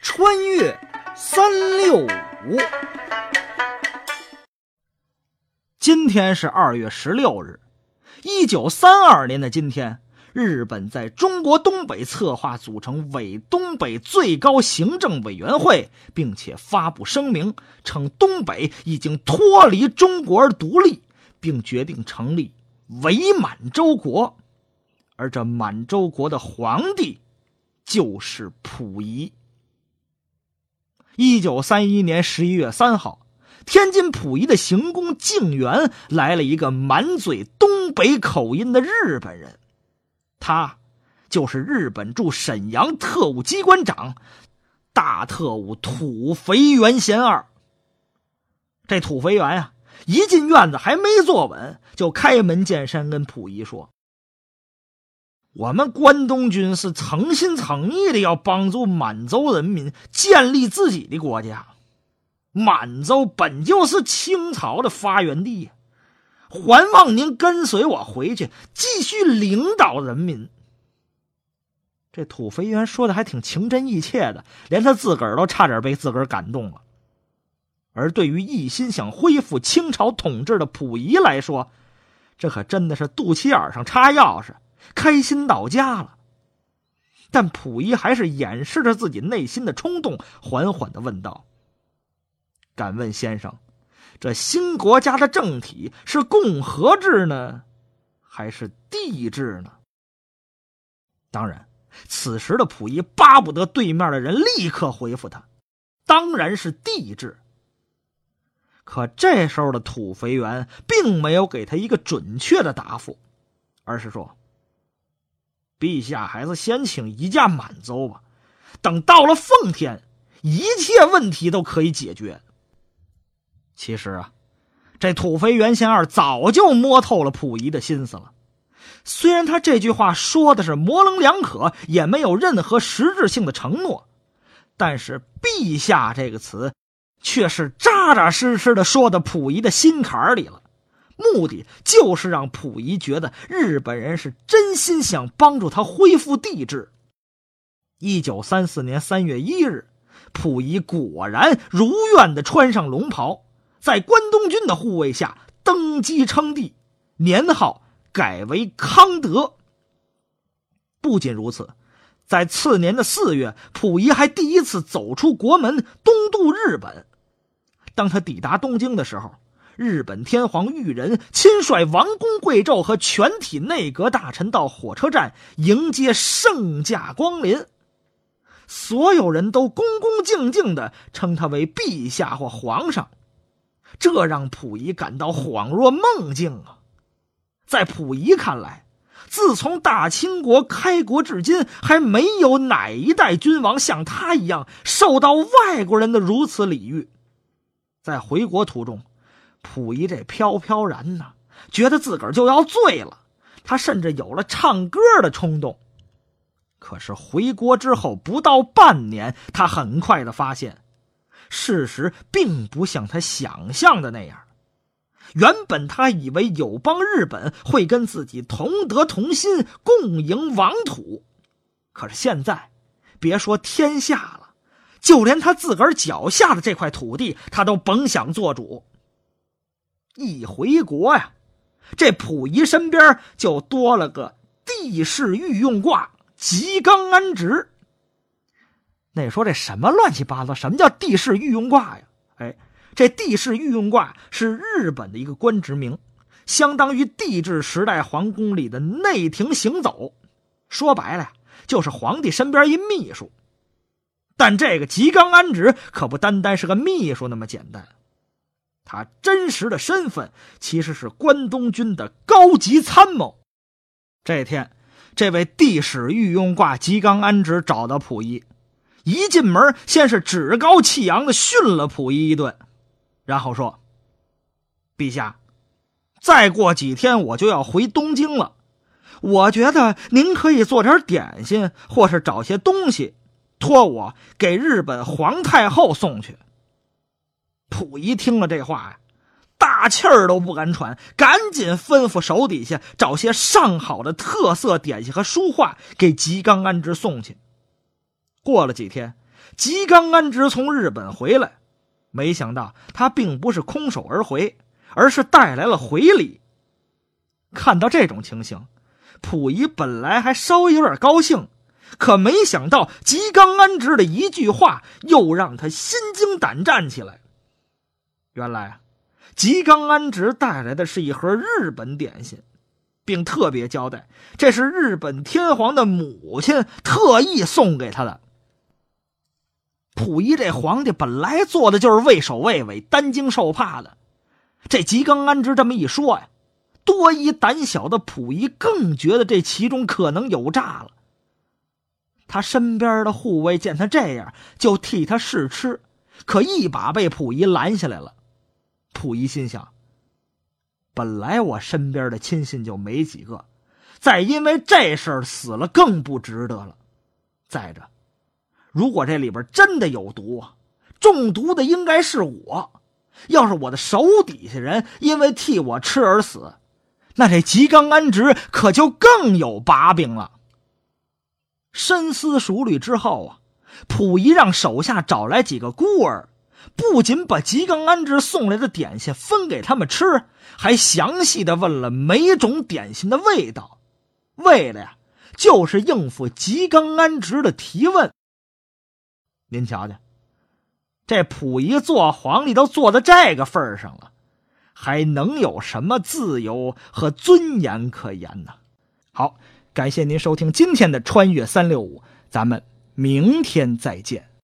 穿越三六五，今天是二月十六日，一九三二年的今天，日本在中国东北策划组成伪东北最高行政委员会，并且发布声明，称东北已经脱离中国而独立，并决定成立伪满洲国，而这满洲国的皇帝就是溥仪。一九三一年十一月三号，天津溥仪的行宫静园来了一个满嘴东北口音的日本人，他就是日本驻沈阳特务机关长大特务土肥原贤二。这土肥原呀，一进院子还没坐稳，就开门见山跟溥仪说。我们关东军是诚心诚意的要帮助满洲人民建立自己的国家。满洲本就是清朝的发源地，还望您跟随我回去，继续领导人民。这土肥原说的还挺情真意切的，连他自个儿都差点被自个儿感动了。而对于一心想恢复清朝统治的溥仪来说，这可真的是肚脐眼上插钥匙。开心到家了，但溥仪还是掩饰着自己内心的冲动，缓缓的问道：“敢问先生，这新国家的政体是共和制呢，还是帝制呢？”当然，此时的溥仪巴不得对面的人立刻回复他：“当然是帝制。”可这时候的土肥原并没有给他一个准确的答复，而是说。陛下还是先请一驾满洲吧，等到了奉天，一切问题都可以解决。其实啊，这土肥原贤二早就摸透了溥仪的心思了。虽然他这句话说的是模棱两可，也没有任何实质性的承诺，但是“陛下”这个词，却是扎扎实实的说到溥仪的心坎里了。目的就是让溥仪觉得日本人是真心想帮助他恢复帝制。一九三四年三月一日，溥仪果然如愿的穿上龙袍，在关东军的护卫下登基称帝，年号改为康德。不仅如此，在次年的四月，溥仪还第一次走出国门，东渡日本。当他抵达东京的时候。日本天皇裕仁亲率王公贵胄和全体内阁大臣到火车站迎接圣驾光临，所有人都恭恭敬敬的称他为陛下或皇上，这让溥仪感到恍若梦境啊！在溥仪看来，自从大清国开国至今，还没有哪一代君王像他一样受到外国人的如此礼遇。在回国途中。溥仪这飘飘然呢，觉得自个儿就要醉了，他甚至有了唱歌的冲动。可是回国之后不到半年，他很快的发现，事实并不像他想象的那样。原本他以为友邦日本会跟自己同德同心，共赢王土，可是现在，别说天下了，就连他自个儿脚下的这块土地，他都甭想做主。一回国呀，这溥仪身边就多了个帝室御用挂吉冈安直。那说这什么乱七八糟？什么叫帝室御用挂呀？哎，这帝室御用挂是日本的一个官职名，相当于帝制时代皇宫里的内廷行走。说白了，就是皇帝身边一秘书。但这个吉冈安直可不单单是个秘书那么简单。他真实的身份其实是关东军的高级参谋。这天，这位帝使御用挂吉冈安直找到溥仪，一进门先是趾高气扬的训了溥仪一顿，然后说：“陛下，再过几天我就要回东京了，我觉得您可以做点点心，或是找些东西，托我给日本皇太后送去。”溥仪听了这话呀，大气儿都不敢喘，赶紧吩咐手底下找些上好的特色点心和书画给吉冈安直送去。过了几天，吉冈安直从日本回来，没想到他并不是空手而回，而是带来了回礼。看到这种情形，溥仪本来还稍微有点高兴，可没想到吉冈安直的一句话又让他心惊胆战起来。原来啊，吉冈安直带来的是一盒日本点心，并特别交代这是日本天皇的母亲特意送给他的。溥仪这皇帝本来做的就是畏首畏尾、担惊受怕的，这吉冈安直这么一说呀。多疑胆小的溥仪更觉得这其中可能有诈了。他身边的护卫见他这样，就替他试吃，可一把被溥仪拦下来了。溥仪心想：本来我身边的亲信就没几个，再因为这事儿死了更不值得了。再者，如果这里边真的有毒，中毒的应该是我。要是我的手底下人因为替我吃而死，那这吉冈安直可就更有把柄了。深思熟虑之后啊，溥仪让手下找来几个孤儿，不仅把吉冈安直送来的点心分给他们吃，还详细的问了每种点心的味道，为了呀，就是应付吉冈安直的提问。您瞧瞧，这溥仪做皇帝都做到这个份上了。还能有什么自由和尊严可言呢？好，感谢您收听今天的《穿越三六五》，咱们明天再见。